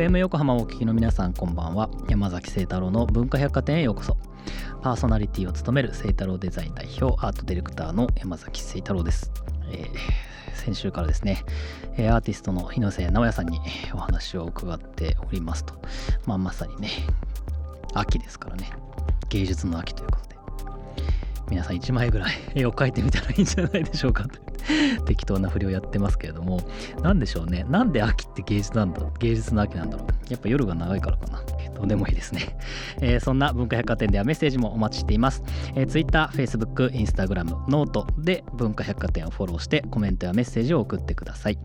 FM 横浜をお聞きの皆さんこんばんは。山崎聖太郎の文化百貨店へようこそ。パーソナリティを務める聖太郎デザイン代表アートディレクターの山崎聖太郎です、えー、先週からですねアーティストの日野瀬直也さんにお話を伺っておりますと、まあ、まさにね秋ですからね。芸術の秋ということで。皆さん1枚ぐらい絵を描いてみたらいいんじゃないでしょうか 適当な振りをやってますけれども何でしょうね。なんで秋って芸術なんだ芸術の秋なんだろう。やっぱ夜が長いからかな。どうでもいいですね、えー、そんな文化百貨店ではメッセージもお待ちしています、えー、Twitter、Facebook、Instagram、ノートで文化百貨店をフォローしてコメントやメッセージを送ってください。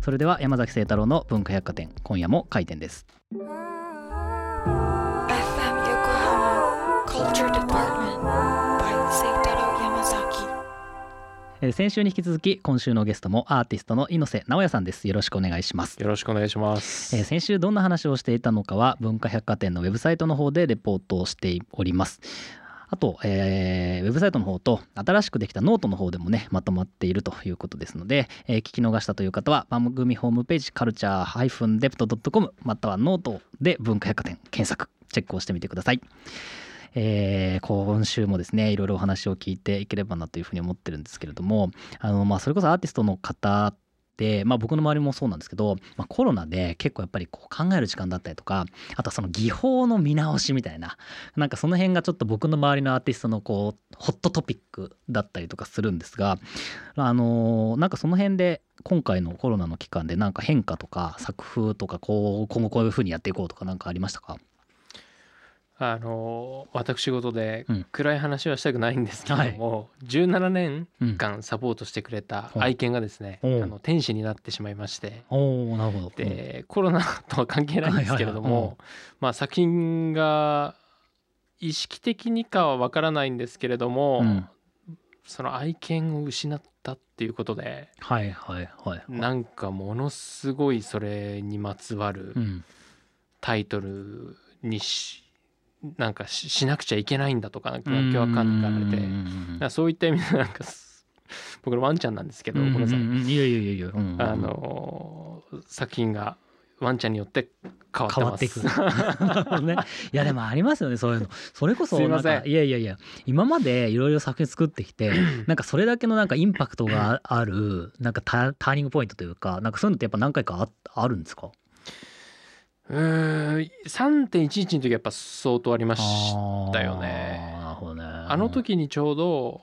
それでは山崎清太郎の文化百貨店今夜も開店です。えー、先週に引き続き今週のゲストもアーティストの猪瀬直也さんです。よろしくお願いします。よろしくお願いします、えー、先週どんな話をしていたのかは文化百貨店のウェブサイトの方でレポートをしております。あと、えー、ウェブサイトの方と新しくできたノートの方でもねまとまっているということですので、えー、聞き逃したという方は番組ホームページカルチャー -depto.com またはノートで文化百貨店検索チェックをしてみてくださいえー、今週もですねいろいろお話を聞いていければなというふうに思ってるんですけれどもあの、まあ、それこそアーティストの方で、まあ、僕の周りもそうなんですけど、まあ、コロナで結構やっぱりこう考える時間だったりとかあとはその技法の見直しみたいななんかその辺がちょっと僕の周りのアーティストのこうホットトピックだったりとかするんですがあのなんかその辺で今回のコロナの期間でなんか変化とか作風とかこう今後こういうふうにやっていこうとか何かありましたか？あの私事で暗い話はしたくないんですけども、はい、17年間サポートしてくれた愛犬がですね、う。ん、あの天使になってしまいまして。なるほど。でコロナとは関係ないんですけれども、まあ、作品が意識的にかは分からないんですけれども、うん、その愛犬を失ったっていうことで、はいはいはい、なんかものすごいそれにまつわるタイトルにしなんかしなくちゃいけないんだとかなんか今日は感じられてそういった意味でなんか僕のワンちゃんなんですけど、ごめんなさい。いやいやいやいや、あの作品がワンちゃんによって変わっていく。ね、いやでもありますよねそういうの。それこそなんかいやいやいや。今までいろいろ作品作ってきて なんかそれだけのなんかインパクトがあるなんかターニングポイントというかなんかそういうのってやっぱ何回かああるんですか？うん3.11の時やっぱ相当ありましたよね。なるほどね。あの時にちょうど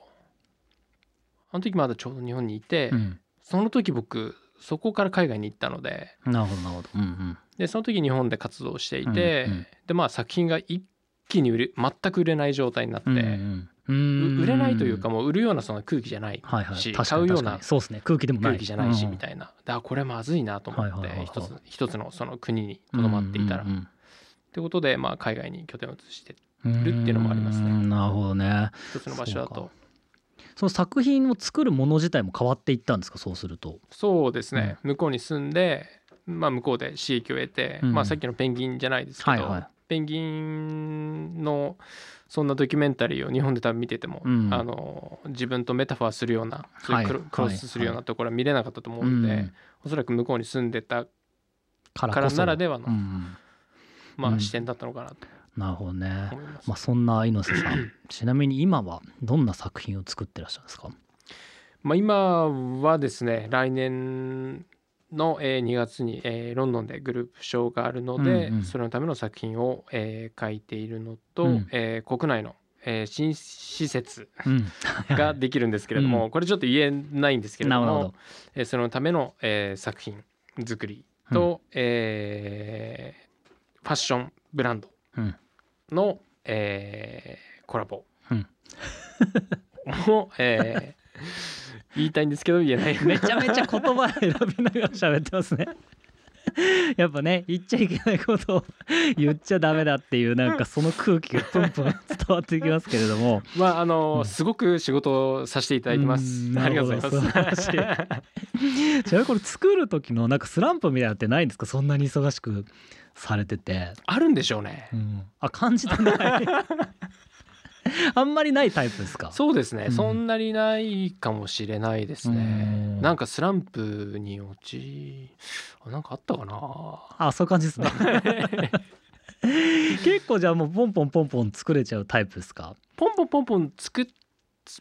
あの時まだちょうど日本にいて、うん、その時僕そこから海外に行ったのでなるほどなるほど、うんうん、でその時日本で活動していて、うんうん、でまあ作品が一気に売れ全く売れない状態になって、うんうん売れないというかもう売るようなその空気じゃないし、はいはい、買うようなそうですね。空気でも空気じゃないしみたいな、だからこれまずいなと思って一つ一つのその国にとどまっていたら。ってことでまあ海外に拠点を移してるっていうのもありますね。なるほどね。一つの場所だと。その作品を作るもの自体も変わっていったんですか？そうすると。そうですね、向こうに住んで、まあ、向こうで刺激を得て、まあ、さっきのペンギンじゃないですけど、はいはい、ペンギンのそんなドキュメンタリーを日本で多分見てても、うん、あの自分とメタファーするようなそうい。うクロ,、スするようなところは見れなかったと思うんで、はい。はい、おそらく向こうに住んでたからならではの、うん、まあ、視点だったのかなと。なるほどね。まあ、そんな猪瀬さん。ちなみに今はどんな作品を作ってらっしゃるんですか？まあ今はですね来年の、えー、2月に、えー、ロンドンでグループショーがあるので、うんうん、それのための作品を、えー、書いているのと、うん、えー、国内の、えー、新施設ができるんですけれども、うん、これちょっと言えないんですけれどもえー、そのための、えー、作品作りと、うん、えー、ファッションブランドの、うん、えー、コラボも、えー言いたいんですけど言えないめちゃめちゃ言葉選びながら喋ってますね。やっぱね言っちゃいけないことを言っちゃダメだっていうなんかその空気がプンプン伝わってきますけれども。まああの、うん、すごく仕事をさせていただいてます。ありがとうございます。ちなみにこれ作る時のなんかスランプみたいなってないんですか？そんなに忙しくされてて。あるんでしょうね、うん、あ感じてない あんまりないタイプですか？そうですね、うん。そんなにないかもしれないですね。うん。なんかスランプに落ちあなんかあったかな？あそういう感じですね。結構じゃあもうポンポンポンポン作れちゃうタイプですか？ポンポンポンポン作っ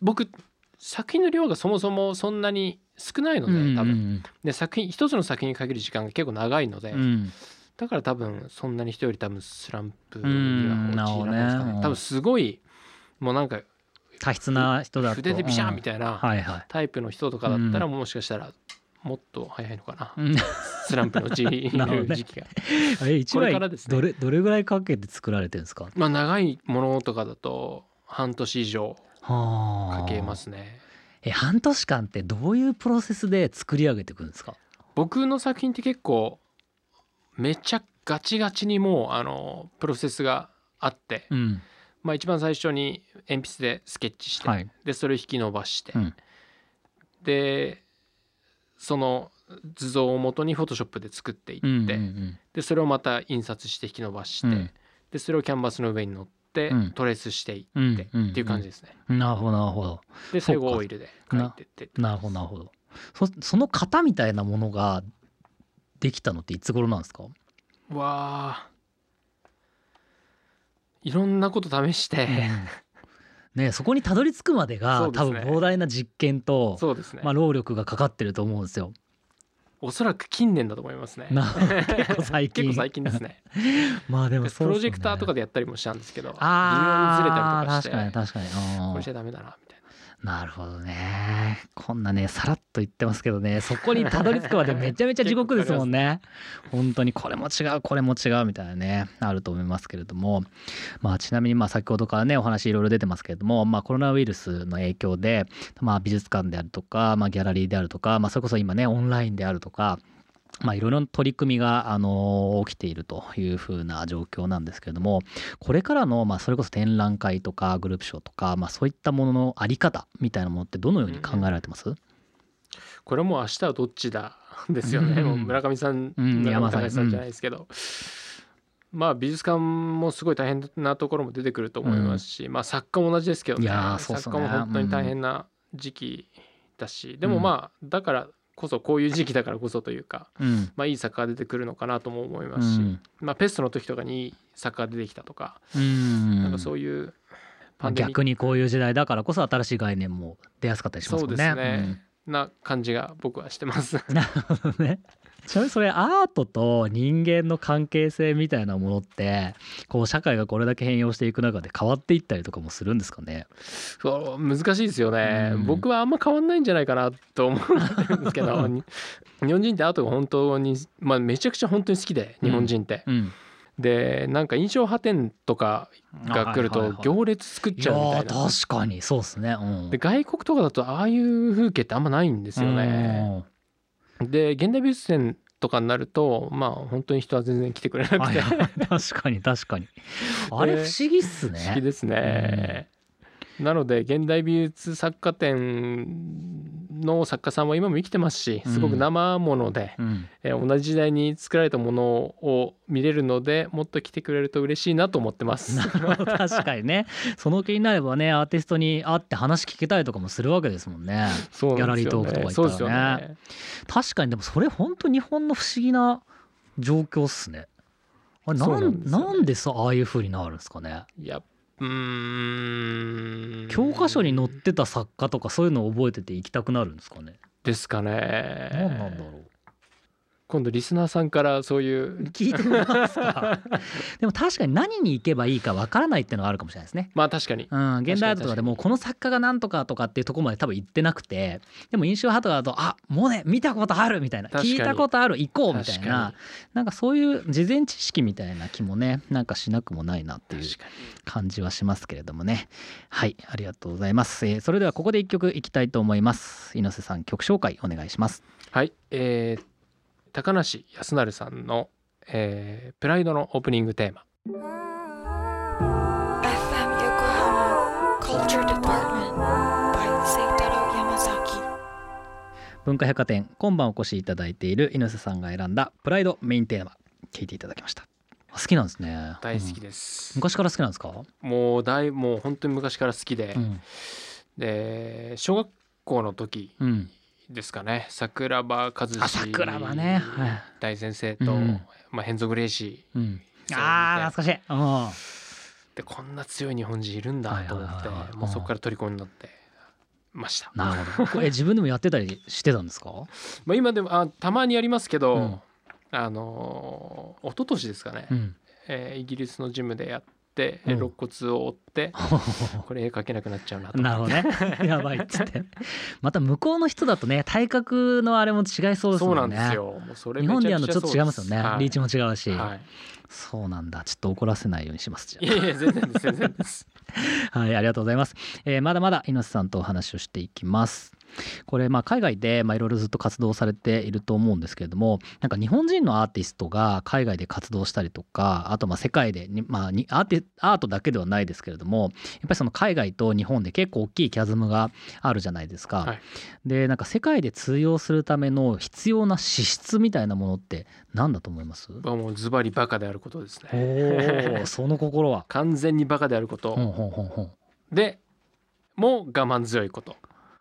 僕作品の量がそもそもそんなに少ないので多分、で作品一つの作品にかける時間が結構長いので、うん。うんだから多分そんなに人より多分スランプにうんは陥らないですかね。ね。多分すごいもうなんか多筆な人だと。筆でビシャンみいたいなタイプの人とかだったらもしかしたらもっと早いのかな、うん。スランプの時 なるほどね。時期が。え一これ枚からですね。どれどれぐらいかけて作られてるんですか？まあ長いものとかだと半年以上はあ。かけますね。え半年間ってどういうプロセスで作り上げていくんですか？僕の作品って結構めちゃガチガチにもうあのプロセスがあって、うんまあ一番最初に鉛筆でスケッチして、はい。でそれを引き伸ばして、うん。でその図像を元にフォトショップで作っていって、うんうんでそれをまた印刷して引き伸ばして、うん。でそれをキャンバスの上に乗って、うん。トレースしていって、うんっていう感じですね。うんなるほどなるほど。で最後オイルで描いてってってなるほどなるほど。そその型みたいなものができたのっていつ頃なんですか？わあいろんなこと試して、ねそこにたどり着くまでが、ね分膨大な実験と、そうですね、まあ、労力がかかってると思うんですよ。おそらく近年だと思いますね。な結構最近最近ですね。まあでもねプロジェクターとかでやったりもしたんですけど、微妙にずれああたりとかして、確かに確かにこれじゃダメだなみたいな。なるほどね。こんなねさらっと言ってますけどね。そこにたどり着くまでめちゃめちゃ地獄ですもんね。本当にこれも違うこれも違うみたいなねあると思いますけれども。まあちなみにまあ先ほどからねお話いろいろ出てますけれどもまあコロナウイルスの影響でまあ美術館であるとかまあギャラリーであるとかまあそれこそ今ねオンラインであるとかまあ、いろいろな取り組みが、あの起きているというふうな状況なんですけれどもこれからの、まあ、それこそ展覧会とかグループショーとか、まあ、そういったもののあり方みたいなものってどのように考えられてます、これもう明日はどっちだですよね。うん。もう村上さん、うん村山さんじゃないですけど。まあ美術館もすごい大変なところも出てくると思いますし、まあ作家も同じですけどね。ね。作家も本当に大変な時期だし、でもまあだからこそこういう時期だからこそというか、うんまあ、いい作家が出てくるのかなとも思いまうすし、んまあ、ペストの時とかにいい作家が出てきたとか、うんなんかそういうまあパンデミック逆にこういう時代だからこそ新しい概念も出やすかったりしますね。そうですねな感じが僕はしてます。う んなるほどね。ちなみにそれアートと人間の関係性みたいなものってこう社会がこれだけ変容していく中で変わっていったりとかもするんですかね？そう難しいですよね、うん。僕はあんま変わんないんじゃないかなと思うんですけどに 日本人ってアートが本当に、まあ、めちゃくちゃ本当に好きで日本人って、うん。でなんか印象派展とかが来ると行列作っちゃうみたいな、ー確かに。そうですね。うん。で外国とかだとああいう風景ってあんまないんですよね、で現代美術展とかになるとまあ本当に人は全然来てくれなうん。くて、確かに確かに。あれ不思議っすね。好きですね。なので現代美術作家展の作家さんは今も生きてますしすごく生もので、うん。えー同じ時代に作られたものを見れるのでもっと来てくれると嬉しいなと思ってます。確かにね。その気になればねアーティストに会って話聞けたりとかもするわけですもんね。ギャラリートークとか行ったらね。ね。確かにでもそれ本当日本の不思議な状況っすね。あれなんなんでさああいう風になるんですかね？いやうーん。教科書に載ってた作家とかそういうのを覚えてて行きたくなるんですかね。ですかね。何なんだろう今度リスナーさんからそういう聞いてみますか。でも確かに何に行けばいいかわからないっていうのがあるかもしれないですね。まあ確かに。うん、現代アートとかでも確この作家が何とかとかっていうところまで多分行ってなくてでも印象派とかだとあモネ見たことあるみたいな。聞いたことある行こうみたいな。なんかそういう事前知識みたいな気もねなんかしなくもないなっていう感じはしますけれどもね。はいありがとうございます、えーそれではここで一曲いきたいと思います。猪瀬さん曲紹介お願いします。はい、えー、高梨康成さんの、えープライドのオープニングテーマ.文化百貨店今晩お越しいただいている猪瀬さんが選んだプライドメインテーマ。聞いていただきました。好きなんですね。大好きうん。です、昔から好きなんですか、もう大もう本当に昔から好きで、うん。で小学校の時うん、ですかね。桜庭和志あ桜庭ね。はい。大先生と、うん。まあ、ヘンゾ・グレイシうん、あー懐かしい、でこんな強い日本人いるんだと思ってもうそこから虜になってました。なるほど。これ自分でもやってたりしてたんですか？まあ、今でもあたまにやりますけど、うん。あのー一昨年ですかね、うん。えーイギリスのジムでやって、うん。肋骨を折って これ絵描けなくなっちゃうなと。なるほどね。やばいっつって。また向こうの人だとね体格のあれも違いそうですそうなんもんね日本でやるのちょっと違いますよね、はい。リーチも違うし、はい、そうなんだ。ちょっと怒らせないようにしますじゃいやいや全然です全然です。あ はいありがとうございます、えーまだまだ猪瀬さんとお話をしていきますこれまあ海外でまあいろいろずっと活動されていると思うんですけれどもなんか日本人のアーティストが海外で活動したりとかあとまあ世界でに、まあ、にアーティアートだけではないですけれどもやっぱりその海外と日本で結構大きいキャズムがあるじゃないですか。はい。でなんか世界で通用するための必要な資質みたいなものって何だと思います？まあもうズバリバカであることですおねー その心は。完全にバカであること、ほんほんほんほんでもう我慢強いこと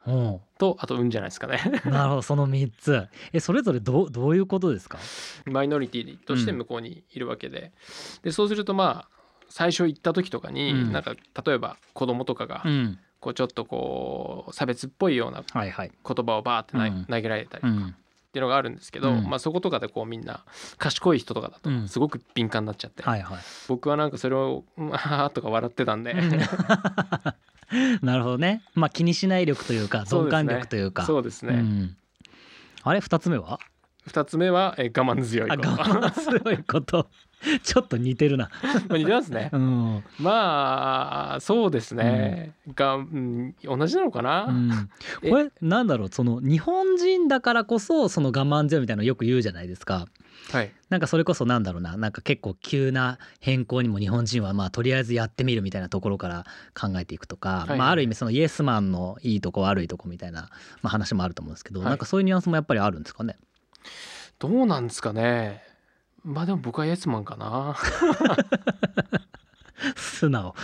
ほとあと運じゃないですかね。ん なるほどその3つ。えそれぞれどうどういうことですか？マイノリティとして向こうにいるわけで,、でそうするとまあ最初行った時とかに、うん。なんか例えば子供とかがん。こうちょっとこう差別っぽいようなはいはい。言葉をバーってな、うん。投げられたりうん。っていうのがあるんですけど、うん。まあ、そことかでこうみんな賢い人とかだとうん。すごく敏感になっちゃって、はいはい。僕はなんかそれを「うんあはは」とか笑ってたんで なるほどね。まあ気にしない力というか鈍感力というか。そうですね、んあれ？2つ目は？二つ目は、えー我慢強いあこと我慢強いこと。ちょっと似てるな。ま あ似てますね。うん。まあそうですね、が、うん、同じなのかな、うん、えこれなんだろう？その日本人だからこそその我慢強いみたいなのよく言うじゃないですか。はい。なんかそれこそなんだろうな？なんか結構急な変更にも日本人はまあとりあえずやってみるみたいなところから考えていくとか、いはい。まあ、ある意味そのイエスマンのいいとこ悪いとこみたいな、まあ、話もあると思うんですけど、はい。なんかそういうニュアンスもやっぱりあるんですかね？どうなんですかねまあでも僕はイエスマンかな。素直。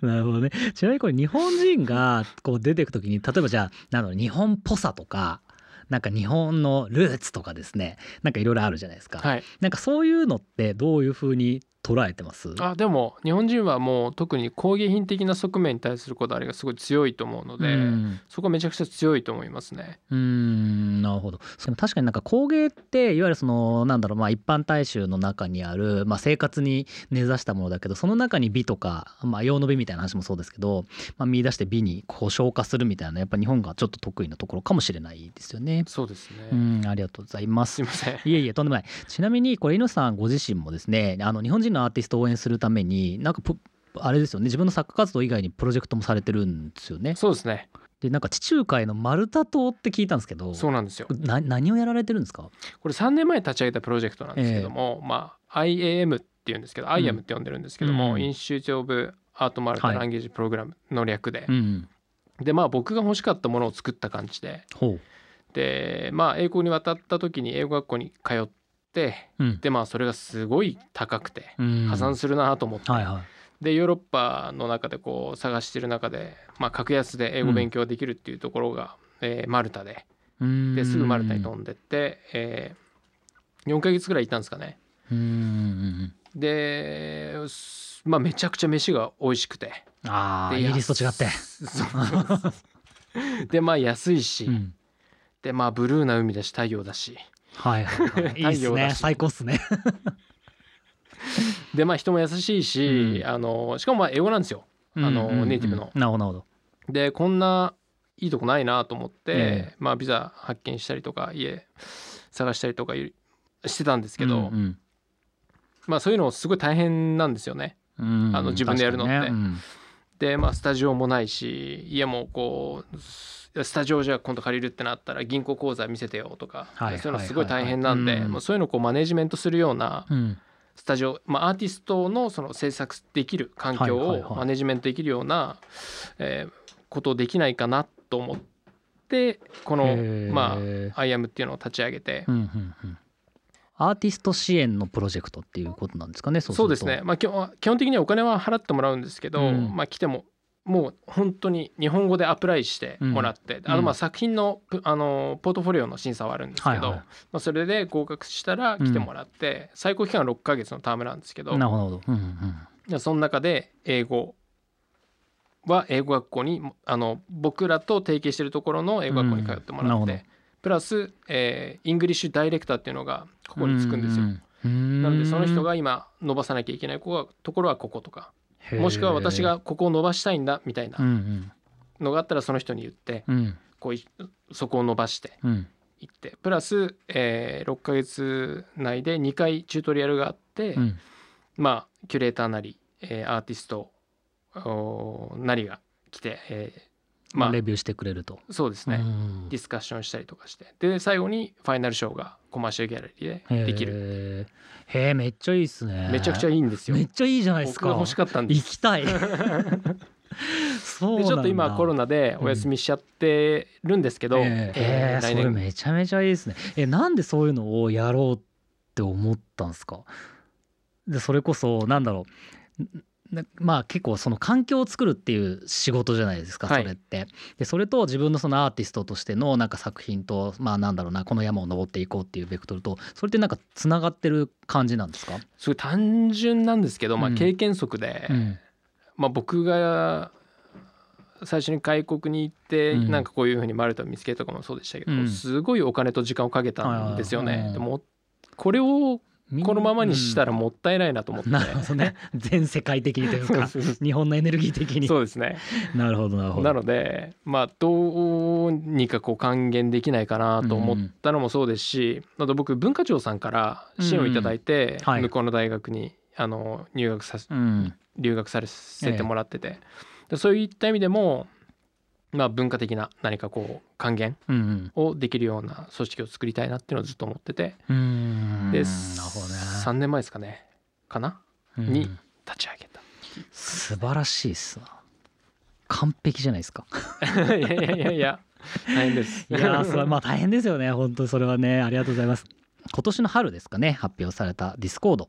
なるほどね。ちなみにこれ日本人がこう出てく時に例えばじゃあなんだろう日本っぽさとかなんか日本のルーツとかですね。なんかいろいろあるじゃないですか、はい。なんかそういうのってどういうふうに捉えてます？あでも日本人はもう特に工芸品的な側面に対するこだわりがすごい強いと思うので、うんそこはめちゃくちゃ強いと思いますね。うーんなるほど確かになんか工芸っていわゆるそのなんだろうまあ一般大衆の中にある、まあ、生活に根ざしたものだけどその中に美とか、まあ、用の美みたいな話もそうですけど、まあ、見出して美にこう消化するみたいなやっぱ日本がちょっと得意なところかもしれないですよね。そうですね。うんありがとうございますすい。ません。いえいえとんでもないちなみにこれ猪瀬さんご自身もですねあの日本人のアーティストを応援するためになんかプあれですよね。自分の作家活動以外にプロジェクトもされてるんですよね。そうですね。でなんか地中海のマルタ島って聞いたんですけどそうなんですよ。な何をやられてるんですか？これ3年前に立ち上げたプロジェクトなんですけども、まあ IAM っていうんですけど、IAM って呼んでるんですけども、うん。インシューチオブアートマルタはいランゲージプログラムの略で、うんでまあ僕が欲しかったものを作った感じで、ほう。でまあ英国に渡った時に英語学校に通って、うん。でまあそれがすごい高くてうん。破産するなと思って、はいはい。でヨーロッパの中でこう探してる中で、まあ、格安で英語勉強できるっていうところが、えーマルタで。うん。ですぐマルタに飛んでって、えー4ヶ月ぐらいいたんですかね。うんですまあめちゃくちゃ飯が美味しくて。でああイギリスと違って。でまあ安いし、うん。でまあブルーな海だし太陽だしはいはいはい。いいっすね。最高っすね。でまあ人も優しいし、うん。あのしかもまあ英語なんですよ。あのうんうん。うんネイティブの。なるほどなるほど。でこんないいとこないなと思って、えまあビザ発見したりとか家探したりとかいしてたんですけど、うんまあそういうのすごい大変なんですよね。うんあの自分でやるのって。確かにねでまあスタジオもないし家もこうススタジオじゃあ今度借りるってなったら銀行口座見せてよとか、はいそういうのすごい大変なんで、そういうのをこうマネジメントするようなうん。うんスタジオ、まあ、アーティストのその制作できる環境をマネジメントできるような、えーことできないかなと思ってこのまあ「アイアムっていうのを立ち上げてうんうんうんアーティスト支援のプロジェクトっていうことなんですかねそうですね、まあ、基本基本的にはお金は払ってもらうんですけど、うん。まあ、来てももう本当に日本語でアプライしてもらって、あのまあ作品のプあのポートフォリオの審査はあるんですけど、はいはい。まあ、それで合格したら来てもらって、最高期間は6ヶ月のタームなんですけどなるほど、うんうんじゃあその中で英語は英語学校にあの僕らと提携してるところの英語学校に通ってもらって、うん。なるほプラス、えーイングリッシュダイレクターっていうのがここにつくんですよ。うんうんなのでその人が今伸ばさなきゃいけないところはこことかもしくは私がここを伸ばしたいんだみたいなうんうん。のがあったらその人に言ってうん。こういそこを伸ばしてうん。いって。プラス、えー6ヶ月内で2回チュートリアルがあって、うん。まあキュレーターなり、えーアーティストなりが来て、えーまあレビューしてくれると。そうですね、うんディスカッションしたりとかしてで最後にファイナルショーがコマーシャルギャラリーでできるる。へえめっちゃいいっすね。めちゃくちゃいいんですよめっちゃいいじゃないですか。僕が欲しかったんです行きたい。そうちょっと今コロナでお休みしちゃってるんですけど、えーええーそれめちゃめちゃいいですね。えなんでそういうのをやろうって思ったんですか？でそれこそなんだろうまあ結構その環境を作るっていう仕事じゃないですかはい。それって。でそれと自分のそのアーティストとしてのなんか作品とまあなんだろうなこの山を登っていこうっていうベクトルとそれってなんかつながってる感じなんですか、すごい単純なんですけど、まあ、うん経験則で、うん。まあ、僕が最初に外国に行って、うん。なんかこういうふうにマルタを見つけるとかもそうでしたけど、うん。すごいお金と時間をかけたんですよはいはいね。でもこれをこのままにしたらもったいないなと思って、なるほどね。全世界的にというか 日本のエネルギー的に。そうですね。なるほどなるほど。なのでまあどうにかこう還元できないかなと思ったのもそうですし、あと僕文化庁さんから支援をいただいて、うんはい。向こうの大学にあの入学さ留学させてもらってて、でそういった意味でも、まあ、文化的な何かこう還元うんをできるような組織を作りたいなっていうのをずっと思ってて、うん。うんでなるほどね。3年前ですかね。かな？うん。に立ち上げた。素晴らしいっすな。完璧じゃないですか。いやいやいやいや。大変です。いやーそれまあ大変ですよね。本当にそれはね。ありがとうございます。今年の春ですかね。発表された discord。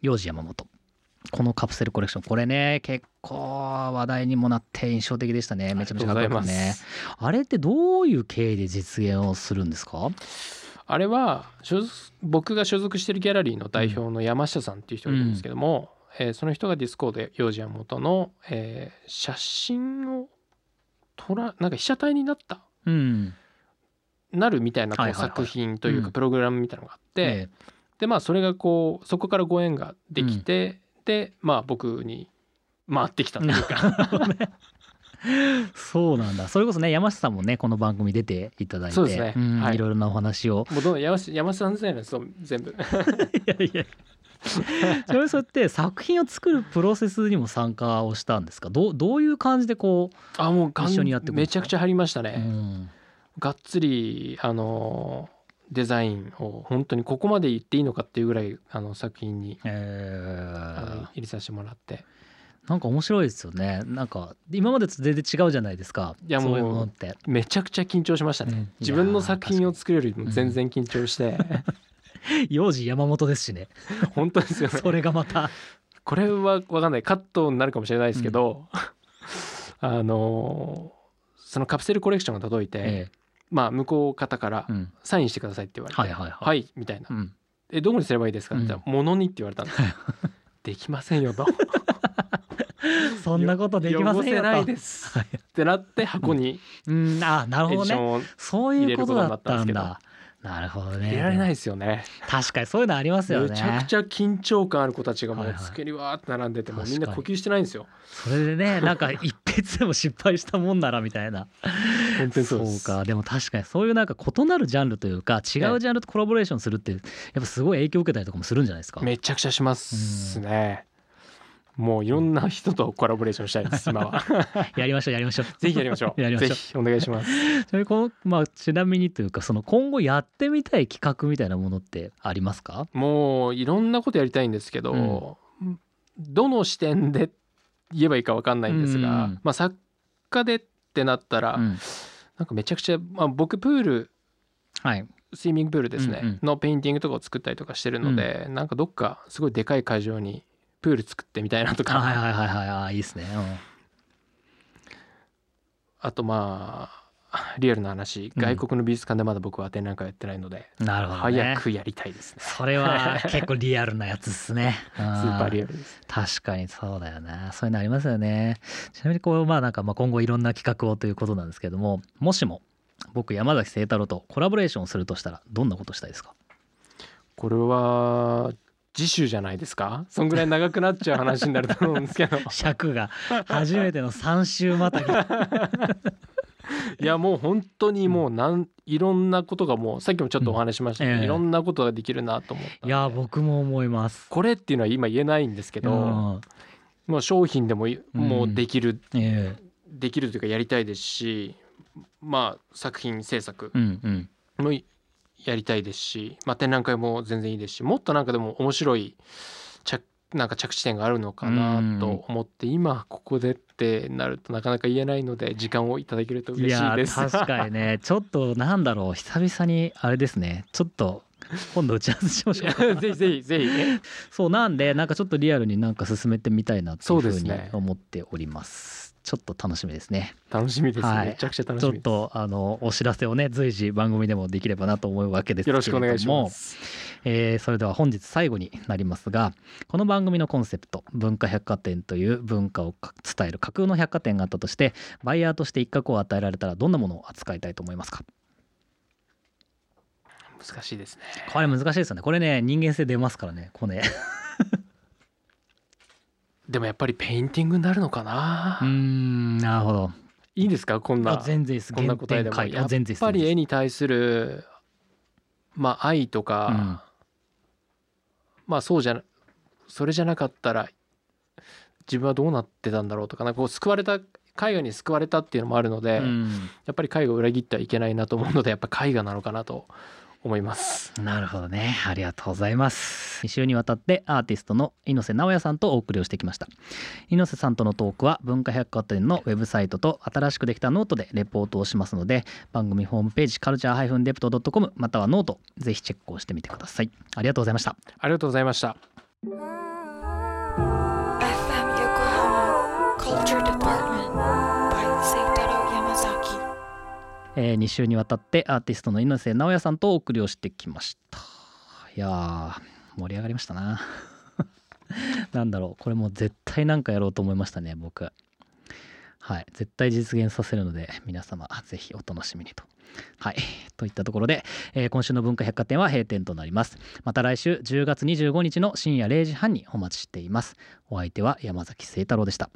幼児山本このカプセルコレクション。これね結構話題にもなって印象的でしたね。めちゃめちゃかっこよかったね。あれってどういう経緯で実現をするんですか？あれは僕が所属してるギャラリーの代表の山下さんっていう人がいるんですけども、えーその人が discord で Yohji Yamamoto の、えー写真を撮らなんか被写体になったうん。なるみたいなこう作品といううん。かプログラムみたいなのがあって、えでまあそれがこうそこからご縁ができて、でまあ僕に回ってきたというか。えそうなんだ。それこそね山下さんもねこの番組出ていただいてそうですね。んはい。いろいろなお話を。もうどんどん山下山下さん世代の人全部。いやいやちなみにそうやって作品を作るプロセスにも参加をしたんですか？どうどういう感じでこあもう一緒にやってくんですか？めちゃくちゃ入りましたう、ね。うん。がっつりあのデザインを本当にここまで言っていいのかっていうぐらいあの作品に、えー。入れさせてもらって。なんか面白いですよね。なんか今までと全然違うじゃないですか。いやもうそうって。めちゃくちゃ緊張しましたね、うん。自分の作品を作るよりも全然緊張して、幼児山本ですしね。本当ですよね。それがまた。これは分かんない。カットになるかもしれないですけど、あのそのカプセルコレクションが届いて、えまあ向こう方からサインしてくださいって言われて「はいはいはい。みたいな。うん「えどこにすればいいですか?」って言ったら「ものに」って言われたんですよできませんよと。そんなことできませんよないです。はいってなって箱にうん。あなるほどね。そういうことだったんだ。なるほどね。入れられないですよね。確かにそういうのありますよね。めちゃくちゃ緊張感ある子たちがもはいうはい。机にわーって並んでてもうみんな呼吸してないんですよ。それでねなんか一筆でも失敗したもんならみたいなそう。かでも確かにそういうなんか異なるジャンルというか違うジャンルとコラボレーションするってやっぱすごい影響を受けたりとかもするんじゃないですか？めちゃくちゃしますね。もういろんな人とコラボレーションしたいです今は。やりましょうやりましょうぜひやりましょう。やりましょうぜひお願いします。ちなみにこの、まあ、ちなみにというかその今後やってみたい企画みたいなものってありますか？もういろんなことやりたいんですけど、どの視点で言えばいいかわかんないんですが、うんまあ作家でってなったら、うん。なんかめちゃくちゃ、まあ、僕プールはい。スイミングプールですね、うんうんのペインティングとかを作ったりとかしてるので、なんかどっかすごいでかい会場にプール作ってみたいなとか、はいはいはいはい。あいいですね、あとまあリアルな話うん。外国の美術館でまだ僕は展覧会やってないので、うん、なるほど、ね、早くやりたいですね。それは結構リアルなやつですね。ス スーパーリアルです。確かにそうだよね。そういうのありますよね。ちなみにこうまあなんかまあ今後いろんな企画をということなんですけどももしも僕山崎清太郎とコラボレーションをするとしたらどんなことしたいですか？これは次週じゃないですか？そんぐらい長くなっちゃう話になると思うんですけど。尺が初めての3週またぎいやもう本当にもうなんいろんなことがもうさっきもちょっとお話ししましたけど、うんええ。いろんなことができるなと思った。いや僕も思います。これっていうのは今言えないんですけど、うん。もう商品でもいもうできる、ええ。できるというかやりたいですしまあ作品制作うんうん。もやりたいですし、まあ、展覧会も全然いいですしもっとなんかでも面白い着なんか着地点があるのかなと思って、今ここでってなるとなかなか言えないので時間をいただけると嬉しいです。確かにね。ちょっとなんだろう。久々にあれですね。ちょっと今度打ち合わせしましょうぜひぜひぜひね。そうなんでなんかちょっとリアルになんか進めてみたいなっていうふうに思っておりますちょっと楽しみですね。楽しみです、はい。めちゃくちゃ楽ちょっしみです。とあのお知らせをね随時番組でもできればなと思うわけですけよれども。ろしくお願いします。えーそれでは本日最後になりますがこの番組のコンセプト文化百貨店という文化をか伝える架空の百貨店があったとしてバイヤーとして一角を与えられたらどんなものを扱いたいと思いますか？難しいですね。これ難しいですよね。これね人間性出ますからね。これねでもやっぱりペインティングになるのかな？うーんなるほど。いいですか？こんあな全然こんな答えでも。やっぱり絵に対するまあ愛とか、うん。まあそうじゃなそれじゃなかったら自分はどうなってたんだろうとかなんかこう救われた絵画に救われたっていうのもあるので、すうん。やっぱり絵画を裏切ってはいけないなと思うのでやっぱ絵画なのかなと思います。なるほどね。ありがとうございます。2週にわたってアーティストの猪瀬直也さんとお送りをしてきました。猪瀬さんとのトークは文化百貨店のウェブサイトと新しくできたノートでレポートをしますので番組ホームページカルチャー -depto.com またはノートぜひチェックをしてみてください。ありがとうございました。ありがとうございました。えー、2週にわたってアーティストの猪瀬直也さんとお送りをしてきました。いやー盛り上がりましたな。なんだろうこれもう絶対なんかやろうと思いましたね僕。はい絶対実現させるので皆様ぜひお楽しみにと。はいといったところで、えー今週の文化百貨店は閉店となります。また来週10月25日の深夜0時半にお待ちしています。お相手は山崎清太郎でした。